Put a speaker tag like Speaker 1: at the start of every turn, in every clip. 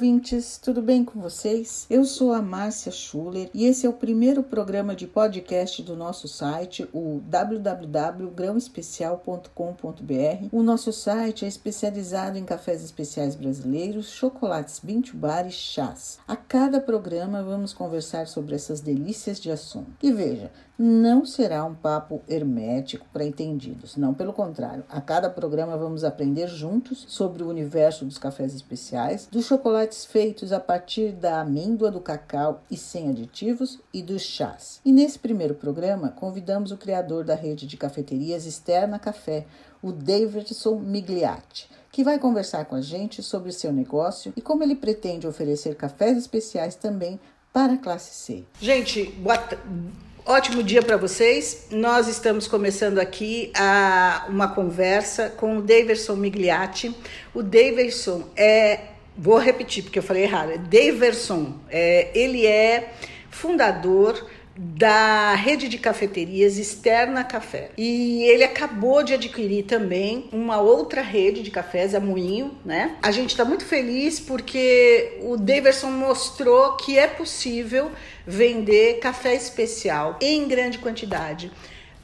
Speaker 1: Ouvintes, tudo bem com vocês? Eu sou a Márcia Schuller e esse é o primeiro programa de podcast do nosso site, o www.grãoespecial.com.br. O nosso site é especializado em cafés especiais brasileiros, chocolates Bintu Bar e chás. A cada programa vamos conversar sobre essas delícias de assunto. E veja, não será um papo hermético para entendidos, não, pelo contrário. A cada programa vamos aprender juntos sobre o universo dos cafés especiais, dos chocolates feitos a partir da amêndoa, do cacau e sem aditivos e dos chás. E nesse primeiro programa, convidamos o criador da rede de cafeterias Externa Café, o Davidson Migliatti que vai conversar com a gente sobre seu negócio e como ele pretende oferecer cafés especiais também para a classe C.
Speaker 2: Gente, boa Ótimo dia para vocês. Nós estamos começando aqui a, uma conversa com o Daverson Migliatti. O Daverson é, vou repetir porque eu falei errado, é Daverson. É, ele é fundador da rede de cafeterias Externa Café. E ele acabou de adquirir também uma outra rede de cafés, a Moinho, né? A gente está muito feliz porque o Daverson mostrou que é possível vender café especial em grande quantidade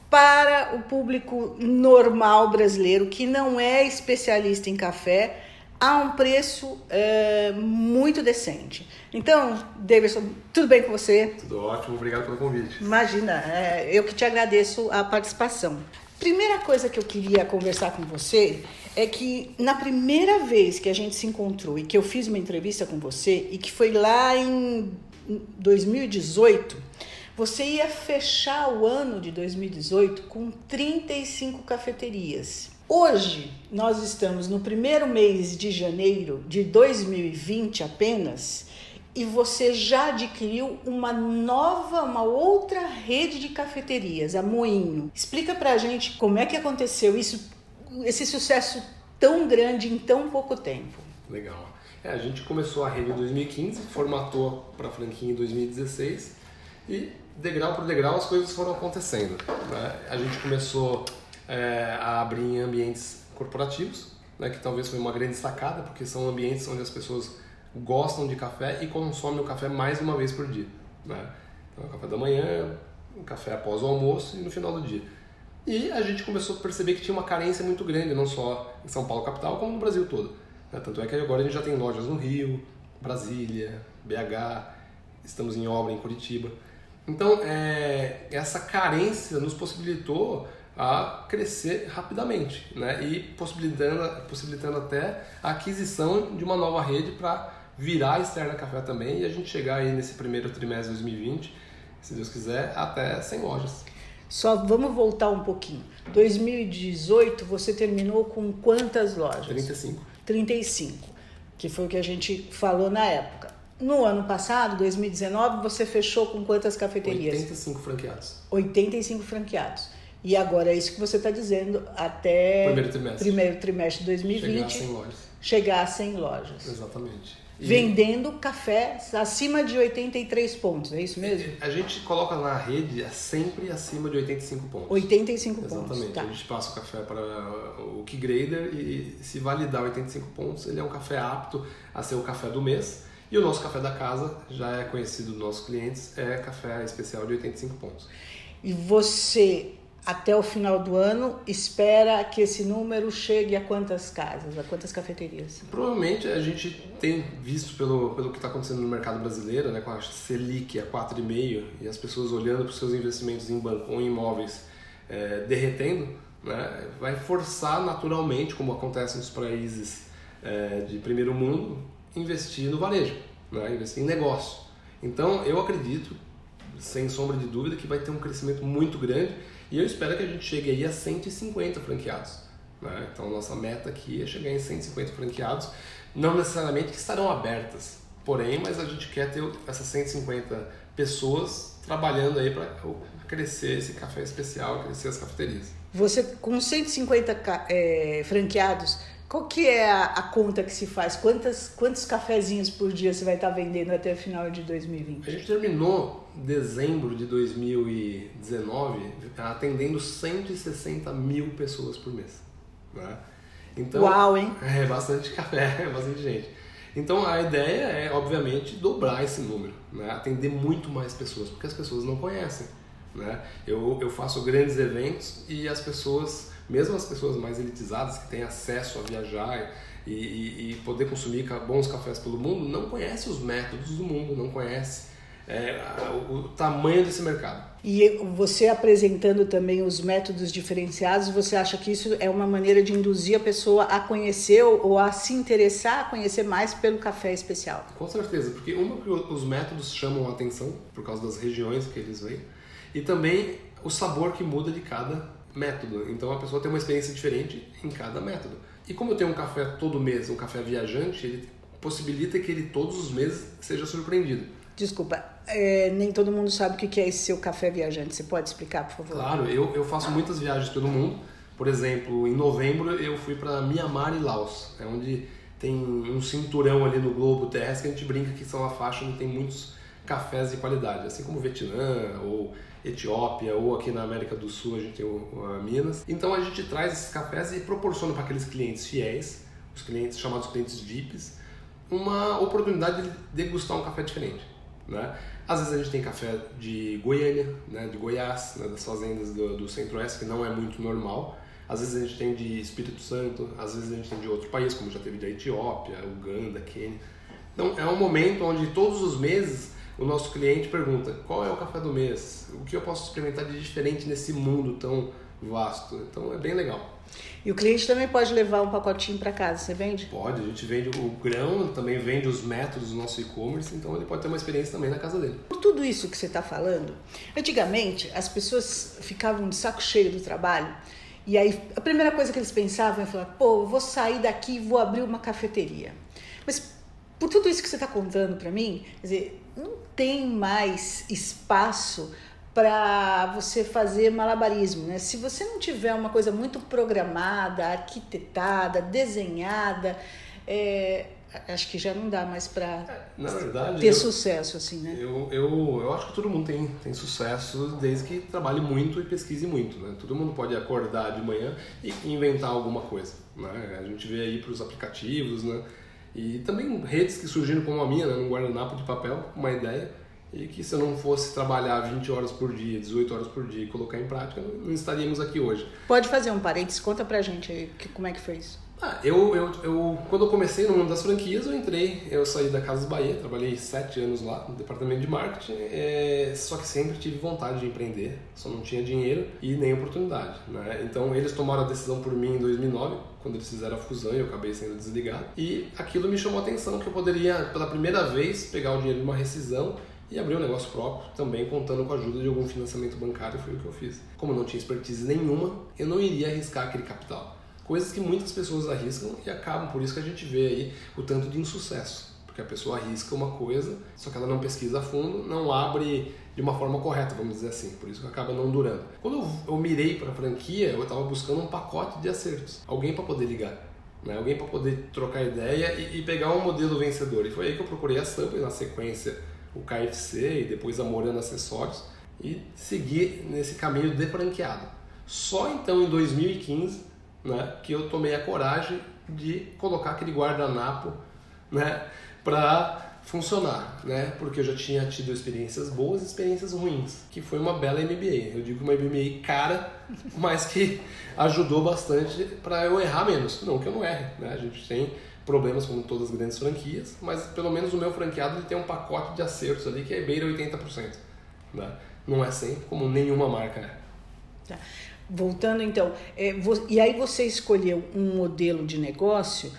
Speaker 2: para o público normal brasileiro que não é especialista em café a um preço é, muito decente. Então, Davidson, tudo bem com você?
Speaker 3: Tudo ótimo, obrigado pelo convite.
Speaker 2: Imagina, é, eu que te agradeço a participação. Primeira coisa que eu queria conversar com você é que na primeira vez que a gente se encontrou e que eu fiz uma entrevista com você e que foi lá em 2018, você ia fechar o ano de 2018 com 35 cafeterias. Hoje, nós estamos no primeiro mês de janeiro de 2020 apenas e você já adquiriu uma nova, uma outra rede de cafeterias, a Moinho. Explica pra gente como é que aconteceu isso, esse sucesso tão grande em tão pouco tempo.
Speaker 3: Legal. É, a gente começou a rede em 2015, formatou para franquia em 2016 e degrau por degrau as coisas foram acontecendo. Né? A gente começou é, a abrir em ambientes corporativos, né, que talvez foi uma grande sacada, porque são ambientes onde as pessoas gostam de café e consomem o café mais uma vez por dia. Né? Então, o café da manhã, o café após o almoço e no final do dia. E a gente começou a perceber que tinha uma carência muito grande, não só em São Paulo capital, como no Brasil todo. Né? Tanto é que agora a gente já tem lojas no Rio, Brasília, BH, estamos em obra em Curitiba. Então, é, essa carência nos possibilitou a crescer rapidamente né? e possibilitando, possibilitando até a aquisição de uma nova rede para virar a Externa Café também e a gente chegar aí nesse primeiro trimestre de 2020, se Deus quiser, até 100 lojas.
Speaker 2: Só vamos voltar um pouquinho. 2018 você terminou com quantas lojas?
Speaker 3: 35.
Speaker 2: 35, que foi o que a gente falou na época. No ano passado, 2019, você fechou com quantas cafeterias?
Speaker 3: 85 franqueados.
Speaker 2: 85 franqueados. E agora é isso que você está dizendo até
Speaker 3: primeiro trimestre.
Speaker 2: primeiro trimestre de 2020.
Speaker 3: Chegar 100 lojas.
Speaker 2: Chegar a 100 lojas.
Speaker 3: Exatamente.
Speaker 2: E... Vendendo café acima de 83 pontos, é isso mesmo?
Speaker 3: A gente coloca na rede sempre acima de 85 pontos.
Speaker 2: 85
Speaker 3: Exatamente.
Speaker 2: pontos.
Speaker 3: Exatamente. Tá. A gente passa o café para o Key Grader e se validar 85 pontos, ele é um café apto a ser o café do mês. E o nosso café da casa, já é conhecido dos nossos clientes, é café especial de 85 pontos.
Speaker 2: E você até o final do ano, espera que esse número chegue a quantas casas, a quantas cafeterias?
Speaker 3: Provavelmente a gente tem visto pelo, pelo que está acontecendo no mercado brasileiro, né, com a Selic a 4,5% e as pessoas olhando para os seus investimentos em banco ou em imóveis é, derretendo, né, vai forçar naturalmente, como acontece nos países é, de primeiro mundo, investir no varejo, né, investir em negócio. Então eu acredito, sem sombra de dúvida, que vai ter um crescimento muito grande e eu espero que a gente chegue aí a 150 franqueados. Né? Então, nossa meta aqui é chegar em 150 franqueados, não necessariamente que estarão abertas, porém, mas a gente quer ter essas 150 pessoas trabalhando aí para crescer esse café especial, crescer as cafeterias.
Speaker 2: Você, com 150 é, franqueados, qual que é a, a, conta que se faz? Quantas, quantos cafezinhos por dia você vai estar vendendo até o final de 2020?
Speaker 3: A gente terminou dezembro de 2019 atendendo 160 mil pessoas por mês. Né?
Speaker 2: Então, Uau, hein?
Speaker 3: É bastante café, é bastante gente. Então a ideia é, obviamente, dobrar esse número, né? atender muito mais pessoas, porque as pessoas não conhecem. Né? Eu, eu faço grandes eventos e as pessoas, mesmo as pessoas mais elitizadas que têm acesso a viajar e, e, e poder consumir bons cafés pelo mundo, não conhecem os métodos do mundo, não conhecem é, o, o tamanho desse mercado.
Speaker 2: E você apresentando também os métodos diferenciados, você acha que isso é uma maneira de induzir a pessoa a conhecer ou a se interessar a conhecer mais pelo café especial?
Speaker 3: Com certeza, porque uma que os métodos chamam a atenção por causa das regiões que eles vêm e também o sabor que muda de cada método. Então a pessoa tem uma experiência diferente em cada método. E como eu tenho um café todo mês, um café viajante, ele possibilita que ele todos os meses seja surpreendido.
Speaker 2: Desculpa, é, nem todo mundo sabe o que é esse seu café viajante. Você pode explicar, por favor?
Speaker 3: Claro, eu, eu faço muitas viagens pelo mundo. Por exemplo, em novembro eu fui para Myanmar e Laos, é onde tem um cinturão ali no globo terrestre que a gente brinca que são a faixa onde tem muitos cafés de qualidade, assim como Vietnã ou Etiópia ou aqui na América do Sul a gente tem o, Minas. Então a gente traz esses cafés e proporciona para aqueles clientes fiéis, os clientes chamados clientes VIPs, uma oportunidade de degustar um café diferente. Né? Às vezes a gente tem café de Goiânia, né, de Goiás, né, das fazendas do, do Centro-Oeste, que não é muito normal. Às vezes a gente tem de Espírito Santo, às vezes a gente tem de outro país, como já teve de Etiópia, Uganda, Quênia. Então é um momento onde todos os meses o nosso cliente pergunta qual é o café do mês, o que eu posso experimentar de diferente nesse mundo tão vasto. Então é bem legal.
Speaker 2: E o cliente também pode levar um pacotinho para casa, você vende?
Speaker 3: Pode, a gente vende o grão, também vende os métodos do nosso e-commerce, então ele pode ter uma experiência também na casa dele.
Speaker 2: Por tudo isso que você está falando, antigamente as pessoas ficavam de saco cheio do trabalho e aí a primeira coisa que eles pensavam é falar, pô, vou sair daqui e vou abrir uma cafeteria. Mas por tudo isso que você está contando para mim, quer dizer, não tem mais espaço para você fazer malabarismo, né? Se você não tiver uma coisa muito programada, arquitetada, desenhada, é, acho que já não dá mais para ter eu, sucesso assim, né?
Speaker 3: Eu, eu, eu acho que todo mundo tem, tem sucesso desde que trabalhe muito e pesquise muito, né? Todo mundo pode acordar de manhã e inventar alguma coisa, né? A gente vê aí para os aplicativos, né? E também redes que surgiram como a minha, né? num guardanapo de papel, uma ideia e que se eu não fosse trabalhar 20 horas por dia, 18 horas por dia e colocar em prática, não estaríamos aqui hoje.
Speaker 2: Pode fazer um parênteses, conta pra gente aí como é que foi isso.
Speaker 3: Ah, eu, eu, eu, quando eu comecei no mundo das franquias, eu entrei, eu saí da Casas Bahia, trabalhei sete anos lá no departamento de marketing, é, só que sempre tive vontade de empreender, só não tinha dinheiro e nem oportunidade. Né? Então eles tomaram a decisão por mim em 2009, quando eles fizeram a fusão e eu acabei sendo desligado. E aquilo me chamou a atenção que eu poderia, pela primeira vez, pegar o dinheiro de uma rescisão e abrir um negócio próprio, também contando com a ajuda de algum financiamento bancário, foi o que eu fiz. Como eu não tinha expertise nenhuma, eu não iria arriscar aquele capital. Coisas que muitas pessoas arriscam e acabam, por isso que a gente vê aí o tanto de insucesso. Porque a pessoa arrisca uma coisa, só que ela não pesquisa a fundo, não abre de uma forma correta, vamos dizer assim, por isso que acaba não durando. Quando eu, mirei para a franquia, eu estava buscando um pacote de acertos, alguém para poder ligar. Né? Alguém para poder trocar ideia e, e pegar um modelo vencedor. E foi aí que eu procurei a Sampa e na sequência o KFC e depois a Morana Acessórios e seguir nesse caminho de franqueado. Só então em 2015 né, que eu tomei a coragem de colocar aquele guardanapo né, para funcionar, né? Porque eu já tinha tido experiências boas e experiências ruins, que foi uma bela MBA. Eu digo uma MBA cara, mas que ajudou bastante para eu errar menos. Não que eu não erre, né? A gente tem problemas como todas as grandes franquias, mas pelo menos o meu franqueado ele tem um pacote de acertos ali que é beira 80%. Né? Não é sempre, como nenhuma marca é.
Speaker 2: Tá. Voltando então, é, e aí você escolheu um modelo de negócio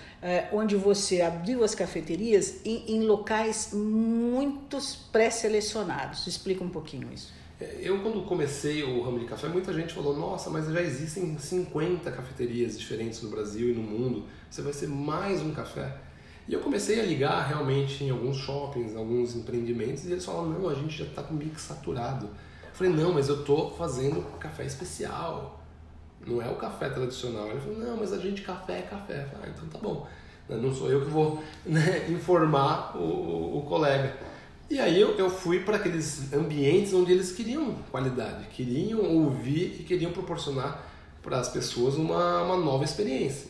Speaker 2: onde você abriu as cafeterias em, em locais muito pré-selecionados. Explica um pouquinho isso.
Speaker 3: É, eu, quando comecei o ramo de café, muita gente falou: nossa, mas já existem 50 cafeterias diferentes no Brasil e no mundo, você vai ser mais um café. E eu comecei a ligar realmente em alguns shoppings, alguns empreendimentos, e eles falaram: não, a gente já está com mix saturado. Eu falei: não, mas eu estou fazendo café especial, não é o café tradicional. Ele falou: não, mas a gente café é café. Eu falei: ah, então tá bom, não sou eu que vou né, informar o, o, o colega. E aí eu, eu fui para aqueles ambientes onde eles queriam qualidade, queriam ouvir e queriam proporcionar para as pessoas uma, uma nova experiência.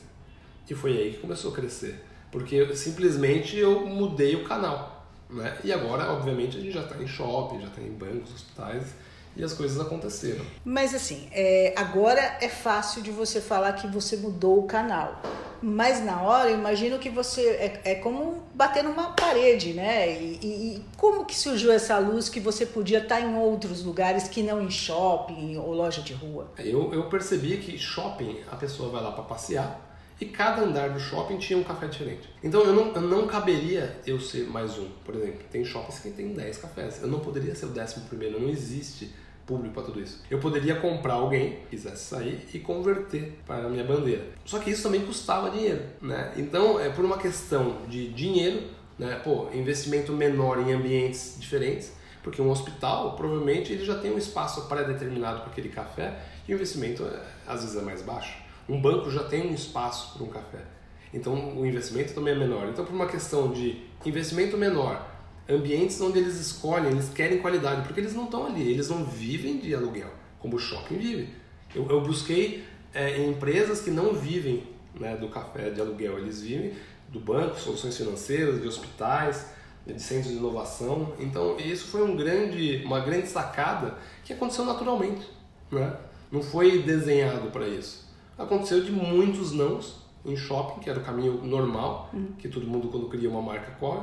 Speaker 3: E foi aí que começou a crescer. porque simplesmente eu mudei o canal. Né? E agora, obviamente, a gente já está em shopping, já está em bancos, hospitais e as coisas aconteceram.
Speaker 2: Mas assim, é, agora é fácil de você falar que você mudou o canal. Mas na hora, eu imagino que você. É, é como bater numa parede, né? E, e, como que surgiu essa luz que você podia estar em outros lugares que não em shopping ou loja de rua?
Speaker 3: Eu, eu percebi que shopping, a pessoa vai lá para passear e cada andar do shopping tinha um café diferente. Então eu não, eu não caberia eu ser mais um. Por exemplo, tem shoppings que tem 10 cafés. Eu não poderia ser o décimo primeiro, não existe público para tudo isso. Eu poderia comprar alguém que quisesse sair e converter para a minha bandeira. Só que isso também custava dinheiro, né? Então, é por uma questão de dinheiro, né? Pô, investimento menor em ambientes diferentes, porque um hospital provavelmente ele já tem um espaço pré-determinado para aquele café e o investimento é, às vezes é mais baixo. Um banco já tem um espaço para um café. Então o investimento também é menor. Então por uma questão de investimento menor ambientes onde eles escolhem, eles querem qualidade, porque eles não estão ali, eles não vivem de aluguel, como o shopping vive. Eu, eu busquei é, empresas que não vivem né, do café de aluguel, eles vivem do banco, soluções financeiras, de hospitais, de centros de inovação. Então isso foi um grande, uma grande sacada que aconteceu naturalmente, né? não foi desenhado para isso. Aconteceu de muitos nãos em shopping, que era o caminho normal, uhum. que todo mundo quando cria uma marca corre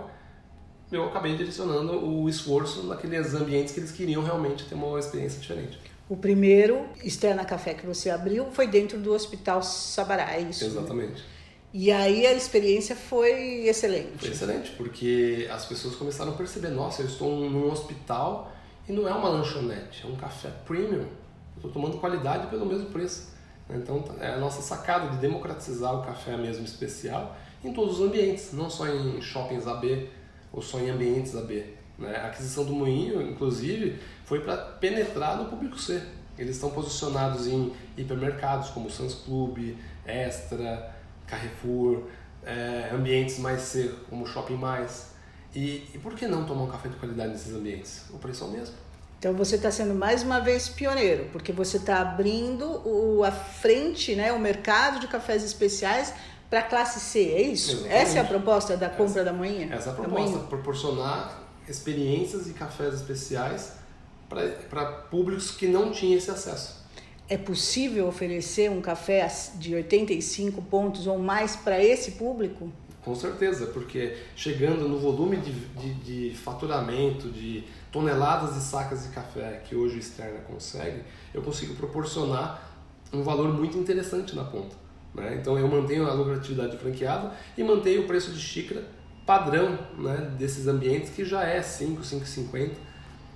Speaker 3: eu acabei direcionando o esforço naqueles ambientes que eles queriam realmente ter uma experiência diferente.
Speaker 2: O primeiro Externa Café que você abriu foi dentro do Hospital Sabará, é isso?
Speaker 3: Exatamente.
Speaker 2: E aí a experiência foi excelente.
Speaker 3: Foi excelente, porque as pessoas começaram a perceber, nossa, eu estou num hospital e não é uma lanchonete, é um café premium. Estou tomando qualidade pelo mesmo preço. Então é a nossa sacada de democratizar o café mesmo especial em todos os ambientes, não só em shoppings AB, ou só em ambientes AB. Né? A aquisição do Moinho, inclusive, foi para penetrar no público C. Eles estão posicionados em hipermercados como Sans Club, Extra, Carrefour, é, ambientes mais C como Shopping Mais. E, e, por que não tomar um café de qualidade nesses ambientes? O preço é o mesmo.
Speaker 2: Então você está sendo mais uma vez pioneiro, porque você está abrindo o, a frente, né, o mercado de cafés especiais para a classe C, é isso? Exatamente. Essa é a proposta da compra
Speaker 3: essa,
Speaker 2: da manhã?
Speaker 3: Essa é a proposta, proporcionar experiências e cafés especiais para públicos que não tinham esse acesso.
Speaker 2: É possível oferecer um café de 85 pontos ou mais para esse público?
Speaker 3: Com certeza, porque chegando no volume de, de, de, faturamento, de toneladas de sacas de café que hoje o Externa consegue, eu consigo proporcionar um valor muito interessante na ponta. Né? Então eu mantenho a lucratividade franqueada e mantenho o preço de xícara padrão né, desses ambientes que já é 5, 5,50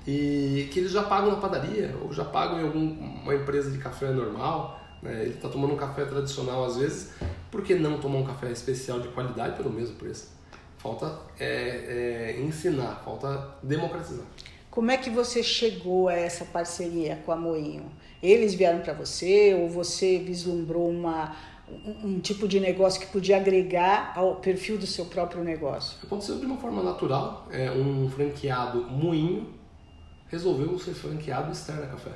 Speaker 3: e que eles já pagam na padaria ou já pagam em alguma empresa de café normal. Né? Ele está tomando um café tradicional às vezes, por que não tomar um café especial de qualidade pelo mesmo preço? Falta é, é, ensinar, falta democratizar.
Speaker 2: Como é que você chegou a essa parceria com a Moinho? Eles vieram para você ou você vislumbrou uma um, um, tipo de negócio que podia agregar ao perfil do seu próprio negócio?
Speaker 3: Aconteceu de uma forma natural. É, um franqueado moinho resolveu ser franqueado externa café.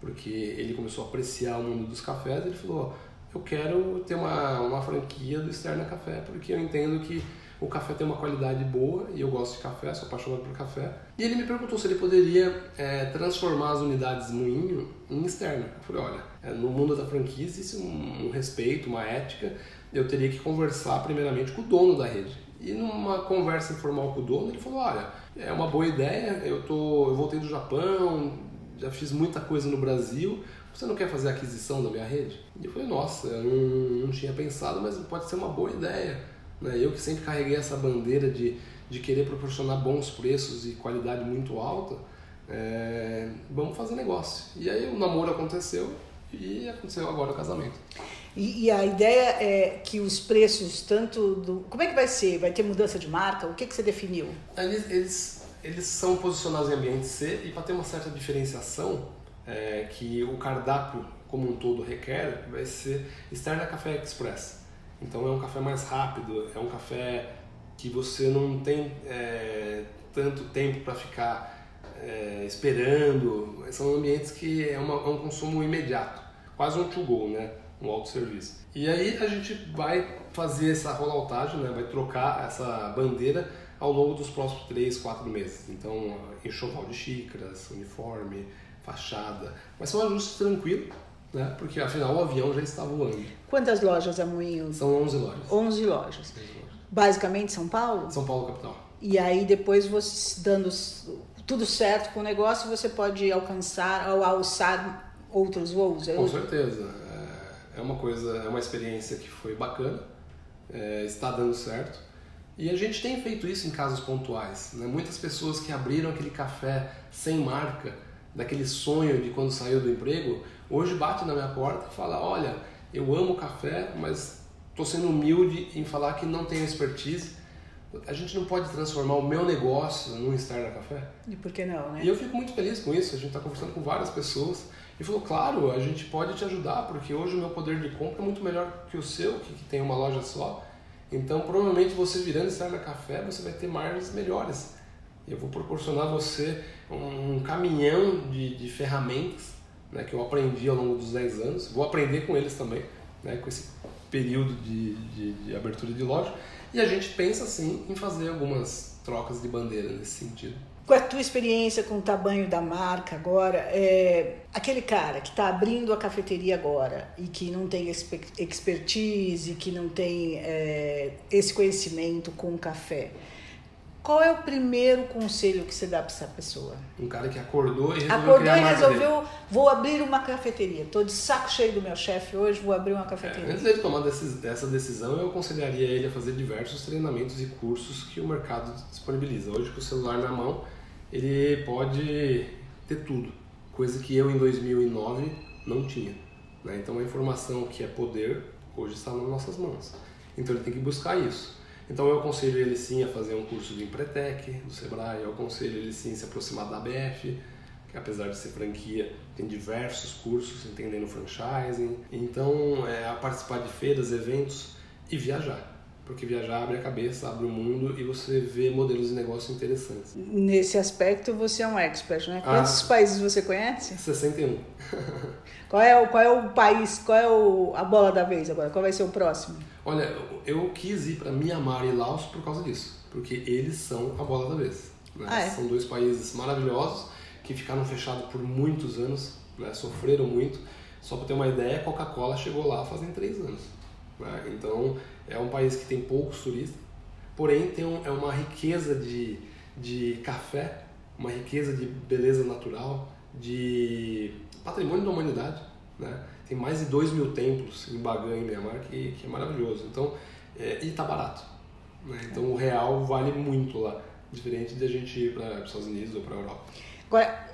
Speaker 3: Porque ele começou a apreciar o mundo dos cafés e ele falou, eu quero ter uma, uma franquia do Externa Café, porque eu entendo que o café tem uma qualidade boa e eu gosto de café, sou apaixonado por café. E ele me perguntou se ele poderia é, transformar as unidades moinho em externa. Eu falei, olha, é, no mundo da franquia existe um, um respeito, uma ética. Eu teria que conversar primeiramente com o dono da rede. E numa conversa informal com o dono, ele falou, olha, é uma boa ideia, eu, tô, eu voltei do Japão, já fiz muita coisa no Brasil, você não quer fazer aquisição da minha rede? E eu falei, nossa, eu não, não tinha pensado, mas pode ser uma boa ideia. Né? Eu que sempre carreguei essa bandeira de, de querer proporcionar bons preços e qualidade muito alta, é, vamos fazer negócio. E aí o namoro aconteceu e aconteceu agora o casamento.
Speaker 2: E, e, a ideia é que os preços, tanto do. Como é que vai ser? Vai ter mudança de marca? O que, que você definiu?
Speaker 3: Eles, eles, eles são posicionados em ambiente C e para ter uma certa diferenciação é, que o cardápio como um todo requer, vai ser Externa Café Express. Então é um café mais rápido, é um café que você não tem é, tanto tempo para ficar é, esperando. São ambientes que é, uma, é, um consumo imediato, quase um to-go, né? um autosserviço. E aí a gente vai fazer essa rolloutagem, né? vai trocar essa bandeira ao longo dos próximos 3, 4 meses. Então, enxoval de xícaras, uniforme, fachada. Mas são ajustes tranquilos, né? porque afinal o avião já está voando.
Speaker 2: Quantas lojas a Moinho?
Speaker 3: São 11 lojas.
Speaker 2: 11 lojas. Basicamente São Paulo?
Speaker 3: São Paulo, capital.
Speaker 2: E aí depois você dando tudo certo com o negócio, você pode alcançar ou alçar outros voos?
Speaker 3: É com certeza. É, é uma coisa, é uma experiência que foi bacana, é, está dando certo. E a gente tem feito isso em casos pontuais. Né? Muitas pessoas que abriram aquele café sem marca, daquele sonho de quando saiu do emprego, hoje bate na minha porta e fala: Olha, eu amo café, mas estou sendo humilde em falar que não tenho expertise. A gente não pode transformar o meu negócio num Star Café?
Speaker 2: E por que não, né?
Speaker 3: E eu fico muito feliz com isso. A gente está conversando com várias pessoas e falou: Claro, a gente pode te ajudar, porque hoje o meu poder de compra é muito melhor que o seu, que, tem uma loja só. Então, provavelmente você virando Star Café, você vai ter margens melhores. Eu vou proporcionar a você um, um caminhão de, de ferramentas né, que eu aprendi ao longo dos 10 anos. Vou aprender com eles também, né, com esse período de, de, de abertura de loja. E a gente pensa sim em fazer algumas trocas de bandeira nesse sentido.
Speaker 2: Com a tua experiência com o tamanho da marca agora, é, aquele cara que está abrindo a cafeteria agora e que não tem expertise, que não tem é, esse conhecimento com o café, qual é o primeiro conselho que você dá para essa pessoa?
Speaker 3: Um cara que acordou e resolveu
Speaker 2: Acordou e resolveu, vou abrir uma cafeteria. Estou de saco cheio do meu chefe hoje, vou abrir uma cafeteria.
Speaker 3: É, antes dele tomar dessa decisão, eu aconselharia ele a fazer diversos treinamentos e cursos que o mercado disponibiliza. Hoje, com o celular na mão, ele pode ter tudo, coisa que eu em 2009 não tinha. Né? Então, a informação que é poder hoje está nas nossas mãos. Então, ele tem que buscar isso. Então eu aconselho ele sim a fazer um curso de Empretec do Sebrae, eu aconselho ele sim a se aproximar da BF, que apesar de ser franquia, tem diversos cursos entendendo franchising. Então, é, a participar de feiras, eventos e viajar. Porque viajar abre a cabeça, abre o mundo e você vê modelos de negócio interessantes.
Speaker 2: Nesse aspecto você é um expert, né? Quantos ah, países você conhece?
Speaker 3: 61.
Speaker 2: qual, é o, qual é o país, qual é o, a bola da vez agora? Qual vai ser o próximo?
Speaker 3: Olha, eu quis ir para Mianmar e Laos por causa disso. Porque eles são a bola da vez. Né? Ah, é? São dois países maravilhosos que ficaram fechados por muitos anos, né? sofreram muito. Só para ter uma ideia, a Coca-Cola chegou lá fazem três anos. Né? Então, é um país que tem poucos turistas, porém tem um, é uma riqueza de, de café, uma riqueza de beleza natural, de patrimônio da humanidade. Né? Tem mais de 2 mil templos em Bagan, em Myanmar, que, que é maravilhoso. Então, é, e está barato. Né? Então o real vale muito lá, diferente de a gente ir para os Estados Unidos ou para a Europa.
Speaker 2: Agora,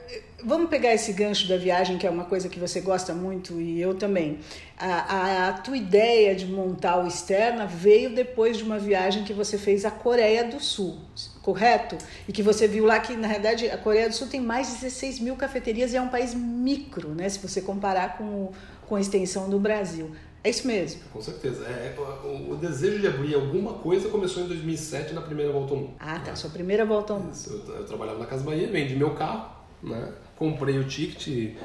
Speaker 2: vamos pegar esse gancho da viagem, que é uma coisa que você gosta muito e eu também. A, a, a, tua ideia de montar o Externa veio depois de uma viagem que você fez à Coreia do Sul, correto? E que você viu lá que, na realidade, a Coreia do Sul tem mais de 16 mil cafeterias e é um país micro, né? Se você comparar com, com a extensão do Brasil. É isso mesmo.
Speaker 3: Com certeza. É, o, o, desejo de abrir alguma coisa começou em 2007, na primeira volta ao mundo.
Speaker 2: Ah, tá. Né? Sua primeira volta ao mundo.
Speaker 3: Eu, eu, trabalhava na Casa Bahia, vendi meu carro, né? Comprei o ticket,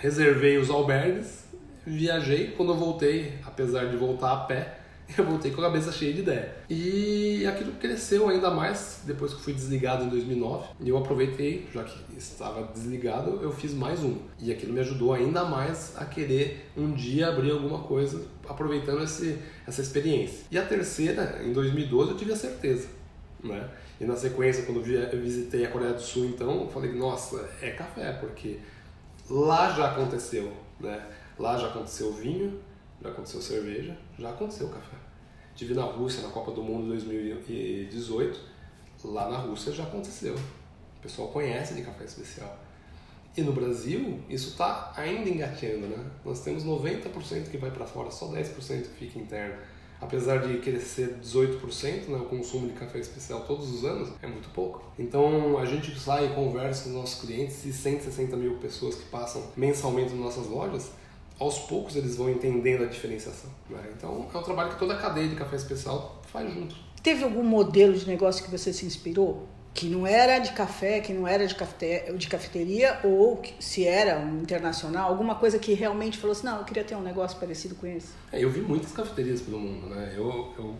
Speaker 3: reservei os albergues, viajei. Quando eu voltei, apesar de voltar a pé, eu voltei com a cabeça cheia de ideia. E aquilo cresceu ainda mais depois que fui desligado em 2009. E eu aproveitei, já que estava desligado, eu fiz mais um. E aquilo me ajudou ainda mais a querer um dia abrir alguma coisa, aproveitando esse, essa experiência. E a terceira, em 2012, eu tive a certeza. Né? E na sequência, quando eu visitei a Coreia do Sul, então, eu falei, nossa, é café, porque lá já aconteceu, né? Lá já aconteceu vinho, já aconteceu cerveja, já aconteceu café. Tive na Rússia na Copa do Mundo 2018, lá na Rússia já aconteceu. O pessoal conhece de café especial. E no Brasil, isso está ainda engateando, né? Nós temos 90% que vai para fora, só 10% que fica interno. Apesar de crescer 18%, né, o consumo de café especial todos os anos, é muito pouco. Então a gente sai e conversa com os nossos clientes e 160 mil pessoas que passam mensalmente nas nossas lojas, aos poucos eles vão entendendo a diferenciação. Né? Então é um trabalho que toda a cadeia de café especial faz junto.
Speaker 2: Teve algum modelo de negócio que você se inspirou? Que não era de café, que não era de, de cafeteria, ou se era um internacional, alguma coisa que realmente falou assim, não, eu queria ter um negócio parecido com esse?
Speaker 3: É, eu vi muitas cafeterias pelo mundo, né? Eu, eu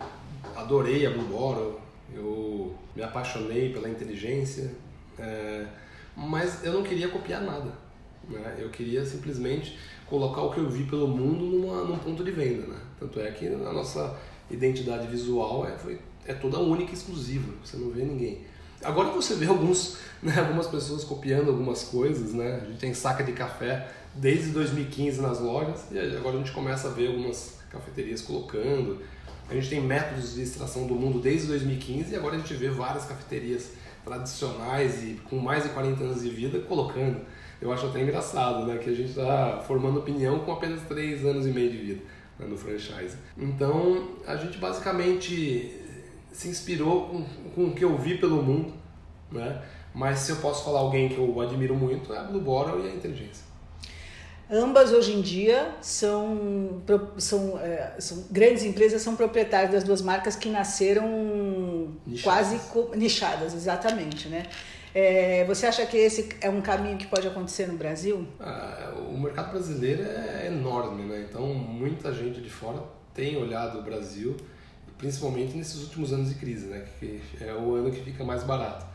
Speaker 3: adorei a Blue Bottle, eu me apaixonei pela inteligência, é, mas eu não queria copiar nada. Né? Eu queria simplesmente colocar o que eu vi pelo mundo numa, num ponto de venda. Né? Tanto é que a nossa identidade visual é, foi, é toda única e exclusiva, você não vê ninguém. Agora você vê alguns, né, algumas pessoas copiando algumas coisas, né? A gente tem saca de café desde 2015 nas lojas e agora a gente começa a ver algumas cafeterias colocando. A gente tem métodos de extração do mundo desde 2015 e agora a gente vê várias cafeterias tradicionais e com mais de 40 anos de vida colocando. Eu acho até engraçado, né? Que a gente está formando opinião com apenas 3 anos e meio de vida né, no franchise. Então, a gente basicamente se inspirou com, com o que eu vi pelo mundo, né? Mas se eu posso falar alguém que eu admiro muito é a Blue Bottle e a inteligência.
Speaker 2: Ambas hoje em dia são, são, é, são grandes empresas, são proprietárias das duas marcas que nasceram nichadas. quase nichadas, exatamente, né? É, você acha que esse é um caminho que pode acontecer no Brasil?
Speaker 3: Ah, o mercado brasileiro é enorme, né? Então muita gente de fora tem olhado o Brasil principalmente nesses últimos anos de crise, né? que é o ano que fica mais barato.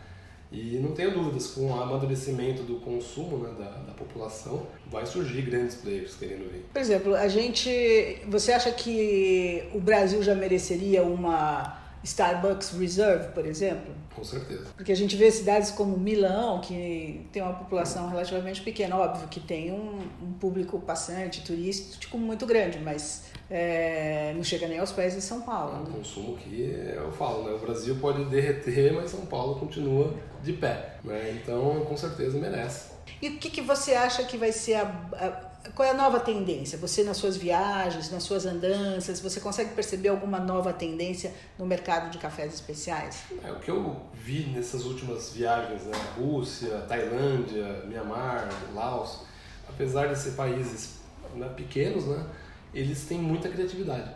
Speaker 3: E não tenho dúvidas, com o amadurecimento do consumo né, da, da população, vai surgir grandes players querendo vir.
Speaker 2: Por exemplo, a gente. Você acha que o Brasil já mereceria uma Starbucks Reserve, por exemplo?
Speaker 3: Com certeza.
Speaker 2: Porque a gente vê cidades como Milão, que tem uma população relativamente pequena, óbvio que tem um, um público passante, turístico muito grande, mas é, não chega nem aos pés de São Paulo.
Speaker 3: É um consumo que eu falo, né? O Brasil pode derreter, mas São Paulo continua de pé, né? Então, com certeza merece.
Speaker 2: E o que, que você acha que vai ser a, a qual é a nova tendência? Você nas suas viagens, nas suas andanças, você consegue perceber alguma nova tendência no mercado de cafés especiais?
Speaker 3: É o que eu vi nessas últimas viagens, né? Rússia, Tailândia, Mianmar, Laos, apesar de ser países né, pequenos, né? eles têm muita criatividade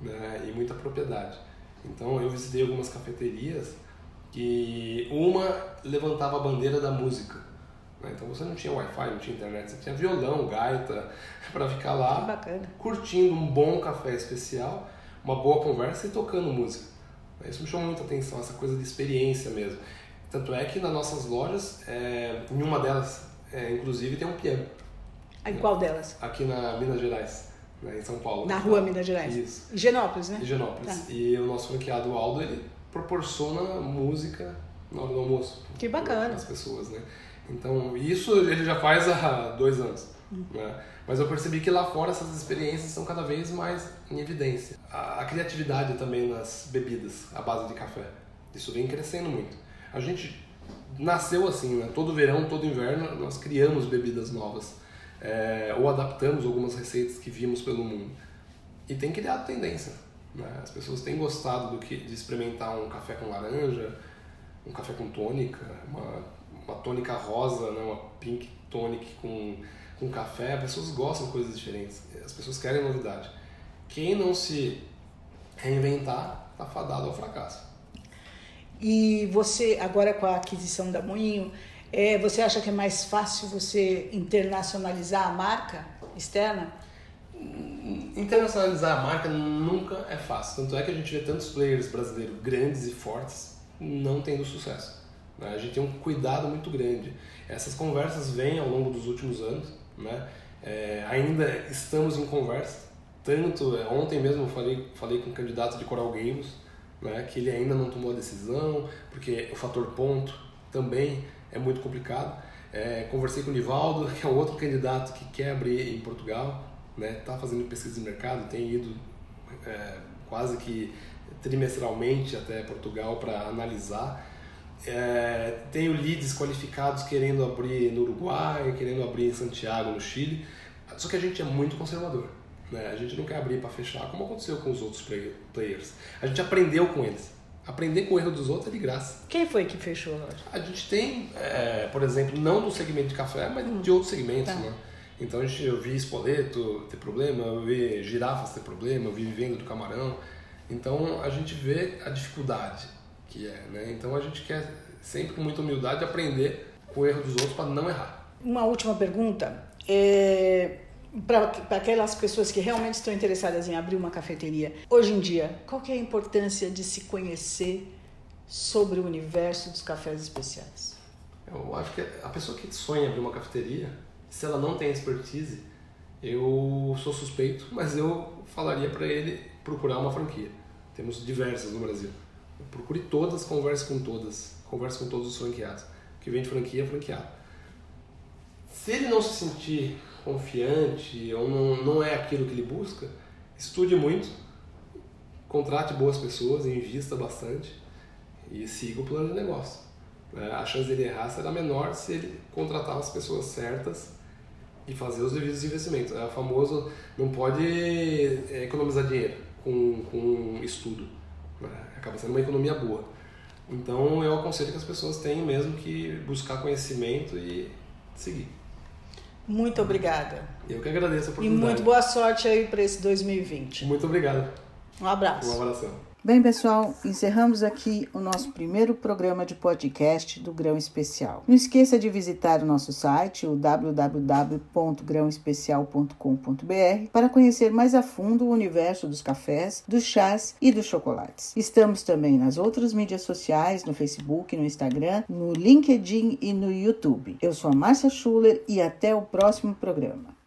Speaker 3: né, e muita propriedade. Então eu visitei algumas cafeterias que uma levantava a bandeira da música. Né? Então você não tinha Wi-Fi, não tinha internet, você tinha violão, gaita, para ficar lá curtindo um bom café especial, uma boa conversa e tocando música. Isso me chamou muita atenção, essa coisa de experiência mesmo. Tanto é que nas nossas lojas, é, em uma delas, é, inclusive, tem um piano.
Speaker 2: Em qual delas?
Speaker 3: Aqui na Minas Gerais né, em São Paulo.
Speaker 2: Na rua Minas Gerais?
Speaker 3: Isso.
Speaker 2: Higienópolis, né?
Speaker 3: Higienópolis. Tá. E o nosso franqueado Aldo, ele proporciona música na hora do almoço.
Speaker 2: Que bacana.
Speaker 3: As pessoas, né? Então, isso ele já faz há dois anos. Hum. Né? Mas eu percebi que lá fora essas experiências são cada vez mais em evidência. A, a criatividade também nas bebidas, à base de café. Isso vem crescendo muito. A gente nasceu assim, né? Todo verão, todo inverno, nós criamos bebidas novas é, ou adaptamos algumas receitas que vimos pelo mundo. E tem criado tendência. Né? As pessoas têm gostado do que, de experimentar um café com laranja, um café com tônica, uma, uma tônica rosa, né? uma pink tonic com, com café. As pessoas gostam de coisas diferentes, as pessoas querem novidade. Quem não se reinventar está fadado ao fracasso.
Speaker 2: E você, agora com a aquisição da Moinho, é, você acha que é mais fácil você internacionalizar a marca externa?
Speaker 3: Internacionalizar a marca nunca é fácil. Tanto é que a gente vê tantos players brasileiros grandes e fortes não tendo sucesso. Né? A gente tem um cuidado muito grande. Essas conversas vêm ao longo dos últimos anos. Né? É, ainda estamos em conversa. Tanto, é, ontem mesmo eu falei, falei com um candidato de Coral Games, né, que ele ainda não tomou a decisão, porque o fator ponto também é muito complicado. É, conversei com o Nivaldo, que é outro candidato que quer abrir em Portugal, né? Tá fazendo pesquisa de mercado, tem ido é, quase que trimestralmente até Portugal para analisar. É, tenho leads qualificados querendo abrir no Uruguai, querendo abrir em Santiago, no Chile. Só que a gente é muito conservador. Né? A gente não quer abrir para fechar, como aconteceu com os outros players. A gente aprendeu com eles. Aprender com o erro dos outros é de graça.
Speaker 2: Quem foi que fechou a loja?
Speaker 3: A gente tem, é, por exemplo, não do segmento de café, mas hum. de outros segmentos, tá. né? Então a gente, eu vi espoleto ter problema, eu vi girafas ter problema, eu vi vivendo do camarão. Então a gente vê a dificuldade que é, né? Então a gente quer sempre com muita humildade, aprender com o erro dos outros para não errar.
Speaker 2: Uma última pergunta. É, para aquelas pessoas que realmente estão interessadas em abrir uma cafeteria, hoje em dia, qual é a importância de se conhecer sobre o universo dos cafés especiais?
Speaker 3: Eu acho que a pessoa que sonha em abrir uma cafeteria, se ela não tem expertise, eu sou suspeito, mas eu falaria para ele procurar uma franquia. Temos diversas no Brasil. Procure todas, converse com todas, converse com todos os franqueados. Que vende franquia é franqueado. Se ele não se sentir confiante ou não, não é aquilo que ele busca, estude muito, contrate boas pessoas, invista bastante e siga o plano de negócio. Né? A chance dele errar será menor se ele contratar as pessoas certas e fazer os devidos investimentos. É o famoso, não pode é, economizar dinheiro com, com estudo. Né? Acaba sendo uma economia boa. Então eu aconselho que as pessoas tenham mesmo que buscar conhecimento e seguir.
Speaker 2: Muito obrigada.
Speaker 3: Eu que agradeço a oportunidade.
Speaker 2: E muito boa sorte aí para esse 2020.
Speaker 3: Muito obrigado.
Speaker 2: Um abraço.
Speaker 3: Um abração.
Speaker 1: Bem, pessoal, encerramos aqui o nosso primeiro programa de podcast do Grão Especial. Não esqueça de visitar o nosso site, o www.grãoespecial.com.br, para conhecer mais a fundo o universo dos cafés, dos chás e dos chocolates. Estamos também nas outras mídias sociais, no Facebook, no Instagram, no LinkedIn e no YouTube. Eu sou a Márcia Schuller e até o próximo programa.